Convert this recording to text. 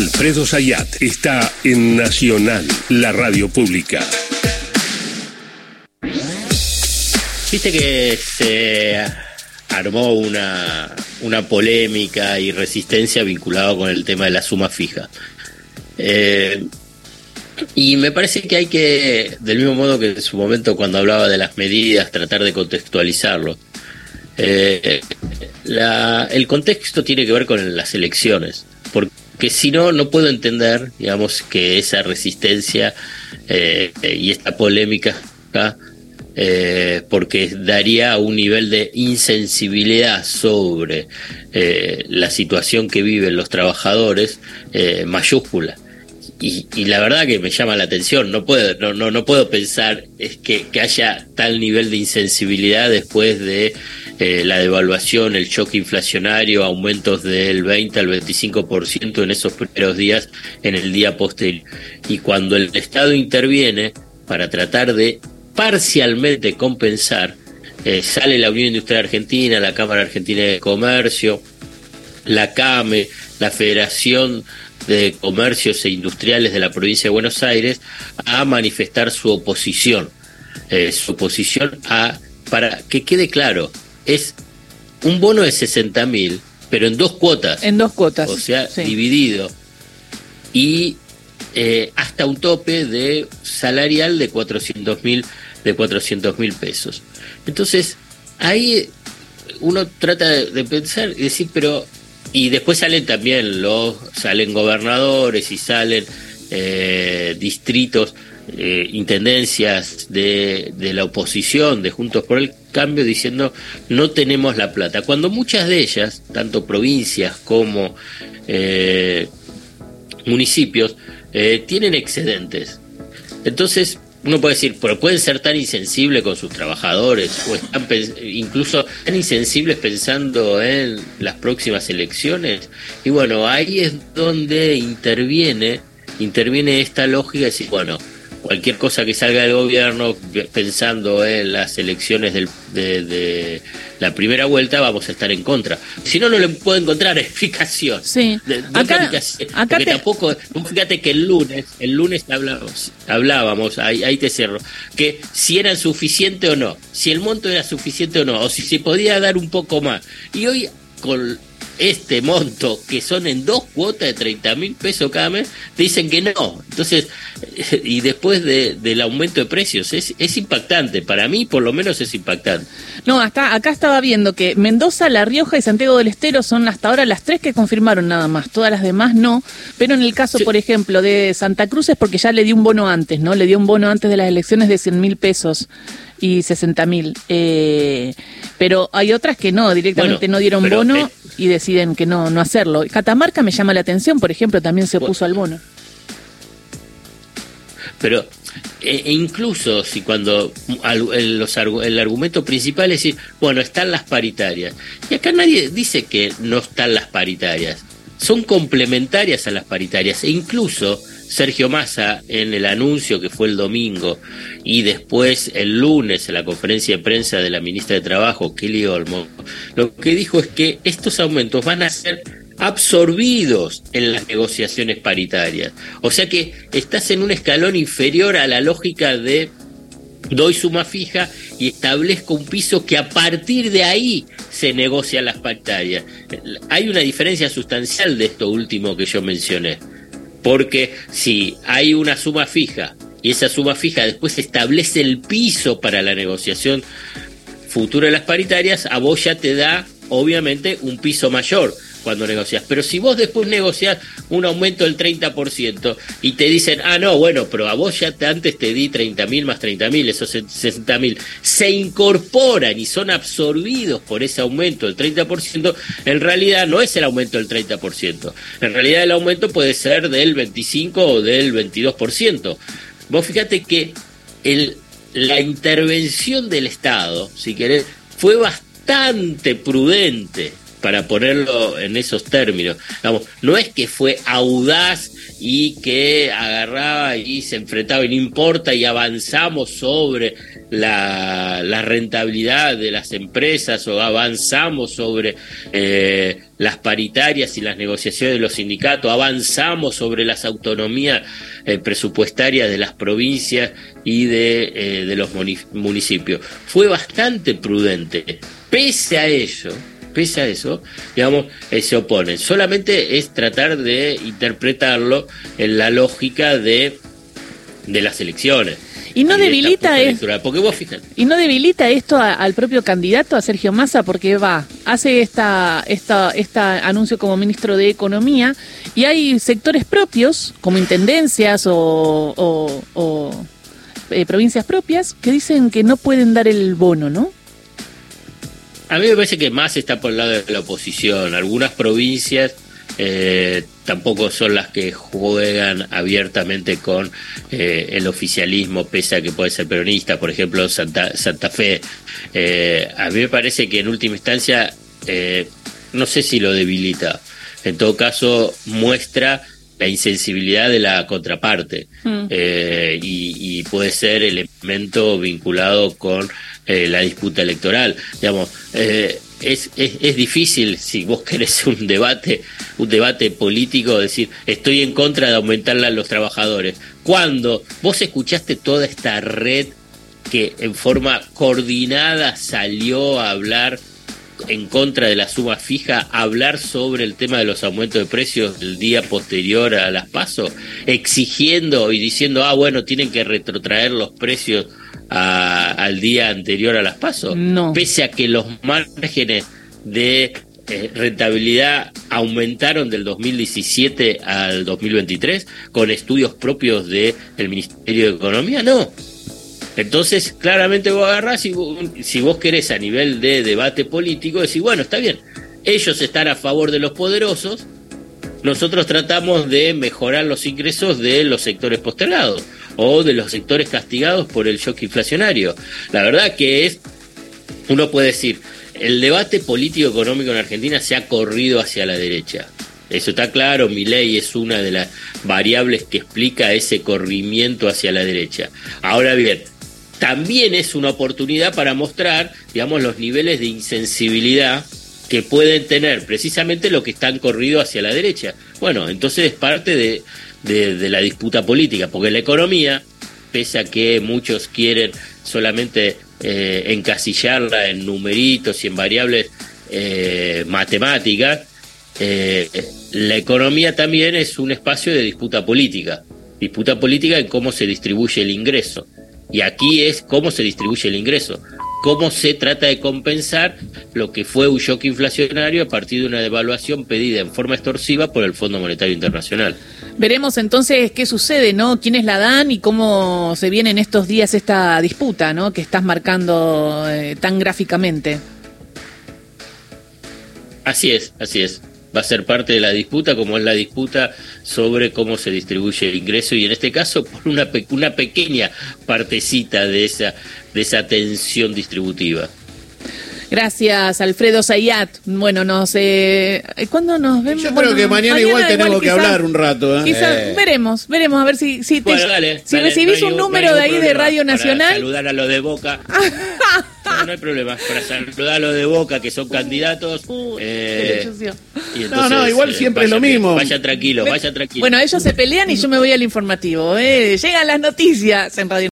Alfredo Sayat está en Nacional, la radio pública. Viste que se armó una, una polémica y resistencia vinculada con el tema de la suma fija. Eh, y me parece que hay que, del mismo modo que en su momento cuando hablaba de las medidas, tratar de contextualizarlo. Eh, el contexto tiene que ver con las elecciones, porque si no, no puedo entender, digamos, que esa resistencia eh, y esta polémica, eh, porque daría un nivel de insensibilidad sobre la situación que viven los trabajadores mayúscula y, la verdad que me llama la atención, no puedo, no, no, no puedo pensar es que, que, haya tal nivel de insensibilidad después de eh, la devaluación, el choque inflacionario, aumentos del 20 al 25% en esos primeros días, en el día posterior. Y cuando el Estado interviene para tratar de parcialmente compensar, eh, sale la Unión Industrial Argentina, la Cámara Argentina de Comercio, la CAME, la Federación de Comercios e Industriales de la provincia de Buenos Aires a manifestar su oposición. Eh, su oposición a, para que quede claro, es un bono de 60 mil, pero en dos cuotas. En dos cuotas. O sea, dividido. Y eh, hasta un tope de salarial de 400 mil de 400 mil pesos. Entonces, ahí uno trata de pensar y decir, pero y después salen también los, salen gobernadores y salen eh, distritos, eh, intendencias de, de, la oposición, de Juntos por el Cambio, diciendo no tenemos la plata. Cuando muchas de ellas, tanto provincias como eh, municipios, tienen excedentes. Entonces, uno puede decir, pero pueden ser tan insensibles con sus trabajadores, o están incluso tan insensibles pensando en las próximas elecciones. Y bueno, ahí es donde interviene, interviene esta lógica de decir, bueno, cualquier cosa que salga del gobierno pensando en las elecciones del, de, la primera vuelta, vamos a estar en contra. Si no, no le puedo encontrar explicación. Sí. acá, porque tampoco, fíjate que el lunes, el lunes hablábamos, hablábamos ahí, ahí te cierro, que si era suficiente o no, si el monto era suficiente o no, o si se podía dar un poco más. Y hoy con este monto, que son en dos cuotas de 30 mil pesos cada mes, dicen que no. Entonces, y después del aumento de precios, es, es impactante. Para mí, por lo menos, es impactante. No, hasta acá estaba viendo que Mendoza, La Rioja y Santiago del Estero son hasta ahora las tres que confirmaron nada más. Todas las demás no. Pero en el caso, por ejemplo, de Santa Cruz es porque ya le dio un bono antes, ¿no? Le dio un bono antes de las elecciones de 100 mil pesos y 60 mil. Eh, pero hay otras que no, directamente no dieron bono eh, y deciden que no, no hacerlo. Catamarca me llama la atención, por ejemplo, también se opuso al bono. Pero e, e incluso si cuando el, los, el argumento principal es decir, bueno, están las paritarias. Y acá nadie dice que no están las paritarias. Son complementarias a las paritarias. E incluso Sergio Massa en el anuncio que fue el domingo y después el lunes en la conferencia de prensa de la ministra de Trabajo, Kelly Olmo, lo que dijo es que estos aumentos van a ser absorbidos en las negociaciones paritarias. O sea que estás en un escalón inferior a la lógica de doy suma fija y establezco un piso que a partir de ahí se negocian las paritarias. Hay una diferencia sustancial de esto último que yo mencioné. Porque si hay una suma fija y esa suma fija después establece el piso para la negociación futura de las paritarias, a vos ya te da obviamente un piso mayor cuando negocias. Pero si vos después negocias un aumento del 30% y te dicen, ah, no, bueno, pero a vos ya te, antes te di 30 mil más 30 mil, esos 60 mil, se incorporan y son absorbidos por ese aumento del 30%, en realidad no es el aumento del 30%. En realidad el aumento puede ser del 25 o del 22%. Vos fíjate que el, la intervención del Estado, si querés, fue bastante prudente para ponerlo en esos términos. Vamos, no es que fue audaz y que agarraba y se enfrentaba y no importa y avanzamos sobre la, la rentabilidad de las empresas o avanzamos sobre eh, las paritarias y las negociaciones de los sindicatos, avanzamos sobre las autonomías eh, presupuestarias de las provincias y de, eh, de los municipios. Fue bastante prudente. Pese a ello, pese a eso, digamos, eh, se oponen. Solamente es tratar de interpretarlo en la lógica de, de las elecciones. Y no debilita esto. Porque vos fíjate. Y no debilita esto al propio candidato, a Sergio Massa, porque va, hace esta, esta, esta anuncio como ministro de Economía y hay sectores propios, como intendencias o, o, eh, provincias propias, que dicen que no pueden dar el bono, ¿no? A mí me parece que más está por el lado de la oposición. Algunas provincias eh, tampoco son las que juegan abiertamente con eh, el oficialismo, pese a que puede ser peronista, por ejemplo, Santa, Santa Fe. Eh, a mí me parece que en última instancia, no sé si lo debilita, en todo caso muestra la insensibilidad de la contraparte mm. y, y, puede ser elemento vinculado con la disputa electoral. Digamos, es, es, es, difícil si vos querés un debate, un debate político, decir estoy en contra de aumentarle a los trabajadores. Cuando vos escuchaste toda esta red que en forma coordinada salió a hablar en contra de la suma fija, hablar sobre el tema de los aumentos de precios el día posterior a las pasos, exigiendo y diciendo, ah, bueno, tienen que retrotraer los precios al día anterior a las pasos, pese a que los márgenes de eh, rentabilidad aumentaron del 2017 al 2023 con estudios propios del Ministerio de Economía, no. Entonces, claramente vos agarrás y si vos querés a nivel de debate político, decís, bueno, está bien, ellos están a favor de los poderosos, nosotros tratamos de mejorar los ingresos de los sectores postergados o de los sectores castigados por el shock inflacionario. La verdad que es, uno puede decir, el debate político-económico en Argentina se ha corrido hacia la derecha. Eso está claro, mi ley es una de las variables que explica ese corrimiento hacia la derecha. Ahora bien, también es una oportunidad para mostrar, digamos, los niveles de insensibilidad que pueden tener precisamente lo que están corrido hacia la derecha. Bueno, entonces es parte de, la disputa política, porque la economía, pese a que muchos quieren solamente eh, encasillarla en numeritos y en variables eh, matemáticas, eh, la economía también es un espacio de disputa política, disputa política en cómo se distribuye el ingreso. Y aquí es cómo se distribuye el ingreso cómo se trata de compensar lo que fue un shock inflacionario a partir de una devaluación pedida en forma extorsiva por el Fondo Monetario Internacional. Veremos entonces qué sucede, ¿no? ¿Quiénes la dan y cómo se viene en estos días esta disputa, ¿no? Que estás marcando eh, tan gráficamente. Así es, así es. Va a ser parte de la disputa, como es la disputa sobre cómo se distribuye el ingreso y en este caso por una, una pequeña partecita de esa de esa tensión distributiva. Gracias, Alfredo Zayat. Bueno, no sé. ¿Cuándo nos vemos? Yo creo que mañana, igual tenemos que hablar un rato. ¿eh? eh. veremos, veremos a ver si, si, si recibís un número de ahí de Radio Nacional. saludar a los de Boca. no, hay problema. Para saludar a los de Boca que son candidatos. Eh, no, no, igual eh, siempre es lo mismo. Vaya tranquilo, vaya tranquilo. Bueno, ellos se pelean y yo me voy al informativo. Llegan las noticias en Radio